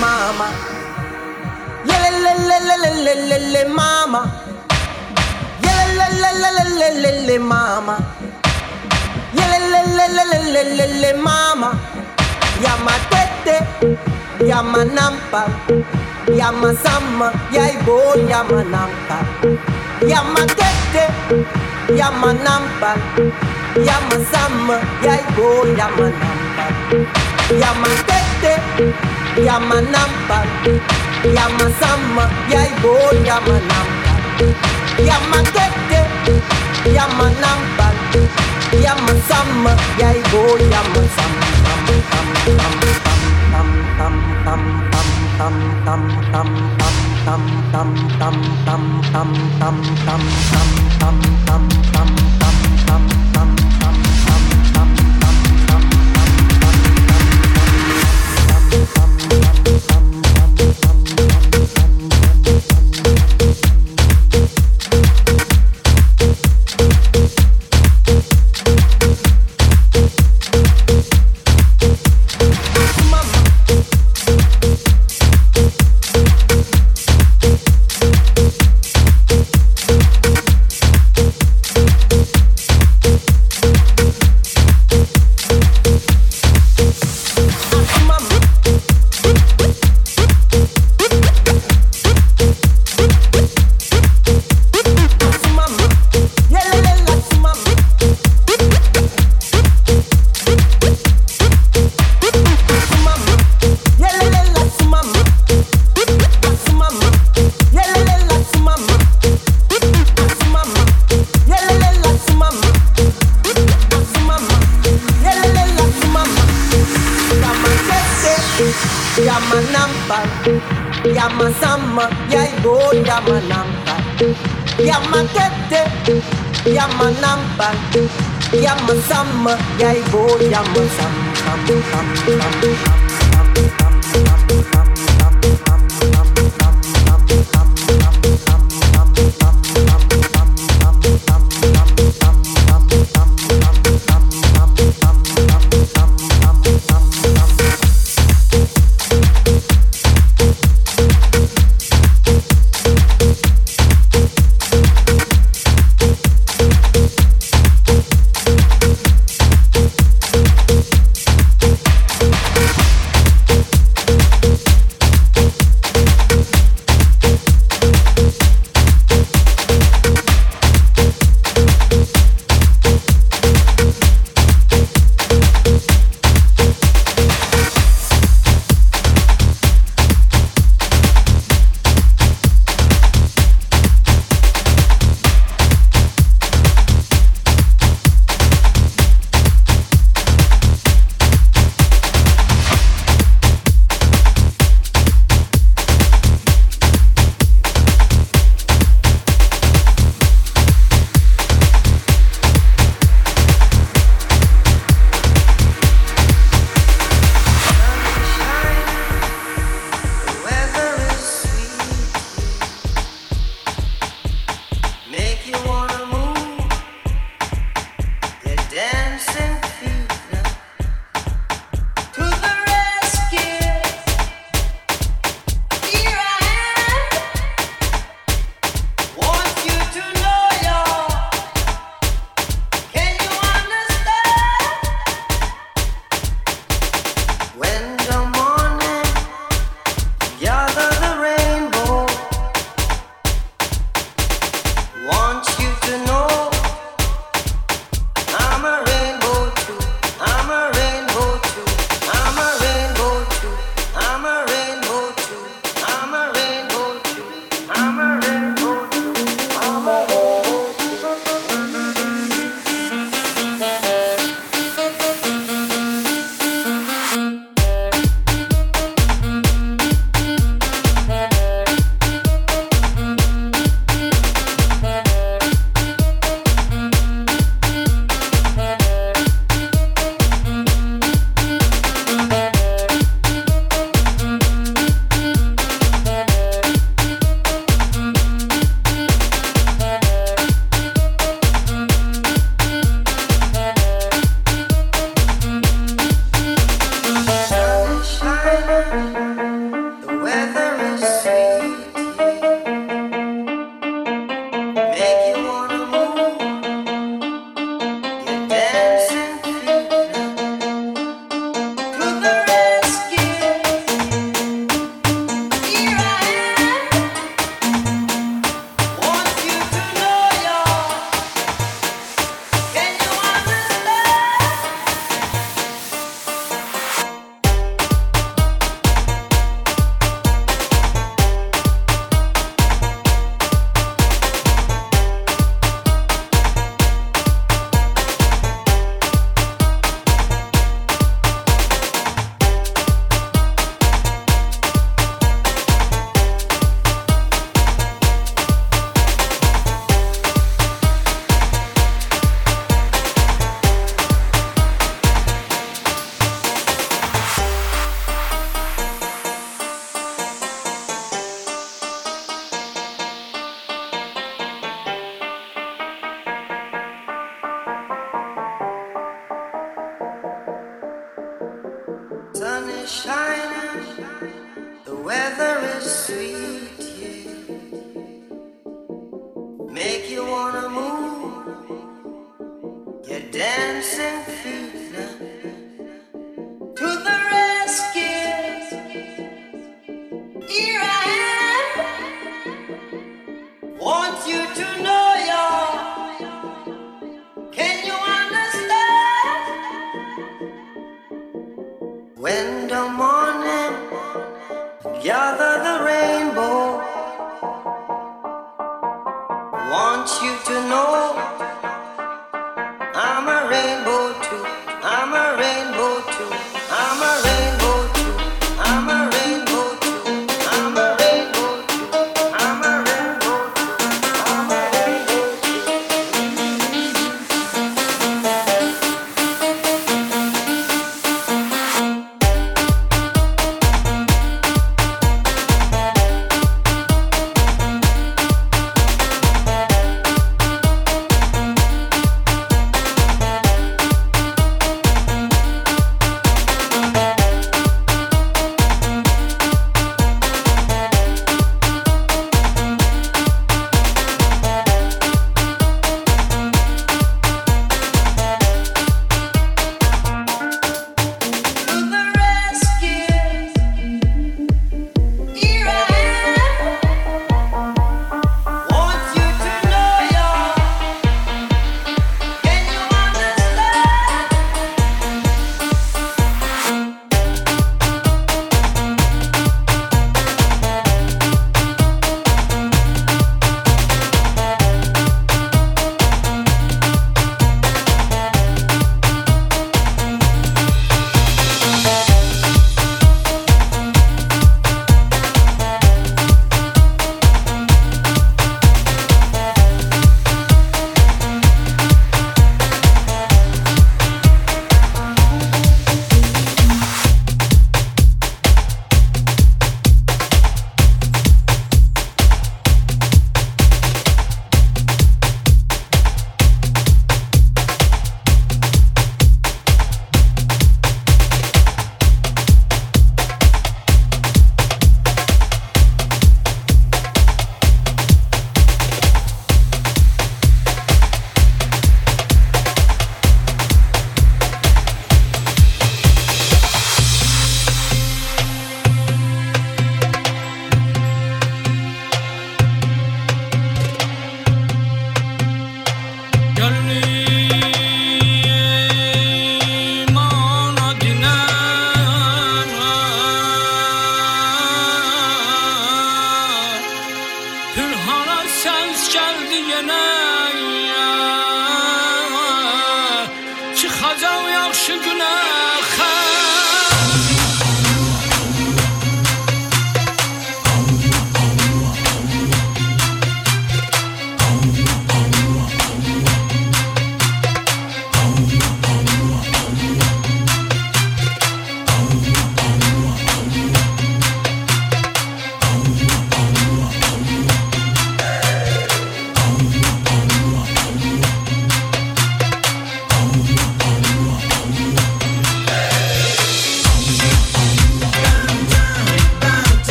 mama. Le le le le le le le le mama. Le le le le le le le le mama. Le le le le le le le le mama. Yama tete, yama nampa, yama sama, yai bo yama nampa. Yama tete, yama nampa, yama sama, yai bo yama nampa. Yama tete. Yamanampa, Yamasama, yama sama Yaibo, yama Tam tam tam tam tam tam tam tam tam tam tam tam tam sambal Yama sama yaibo yama namba Yama kete yama namba Yama sama yaibo yama sam sam sam sam sam sam sam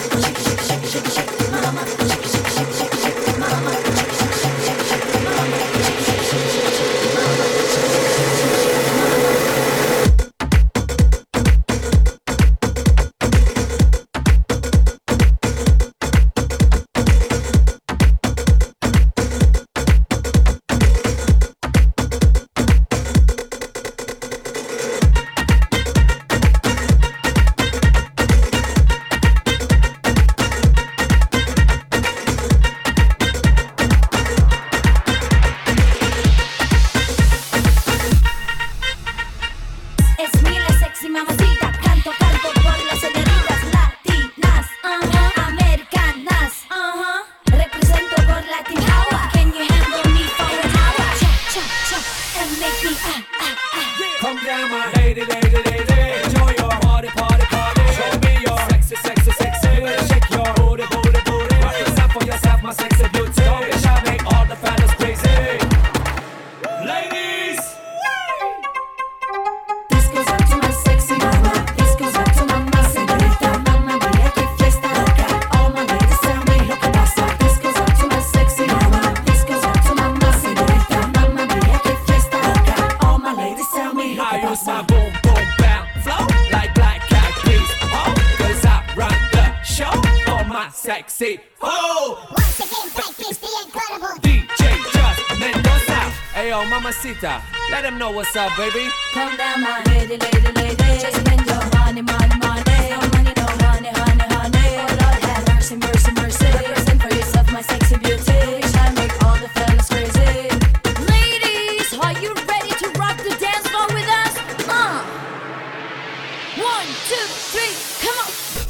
shake, it, shake, it, shake, it, shake, shake. know what's up, baby. Come down my lady, lady, lady. Just spend your money, money, money. No money, no honey, honey, honey. Oh Lord, have mercy, mercy, mercy. Represent for yourself, my sexy beauty. Which I make all the fellas crazy. Ladies, are you ready to rock the dance floor with us? Uh. One, two, three, come on.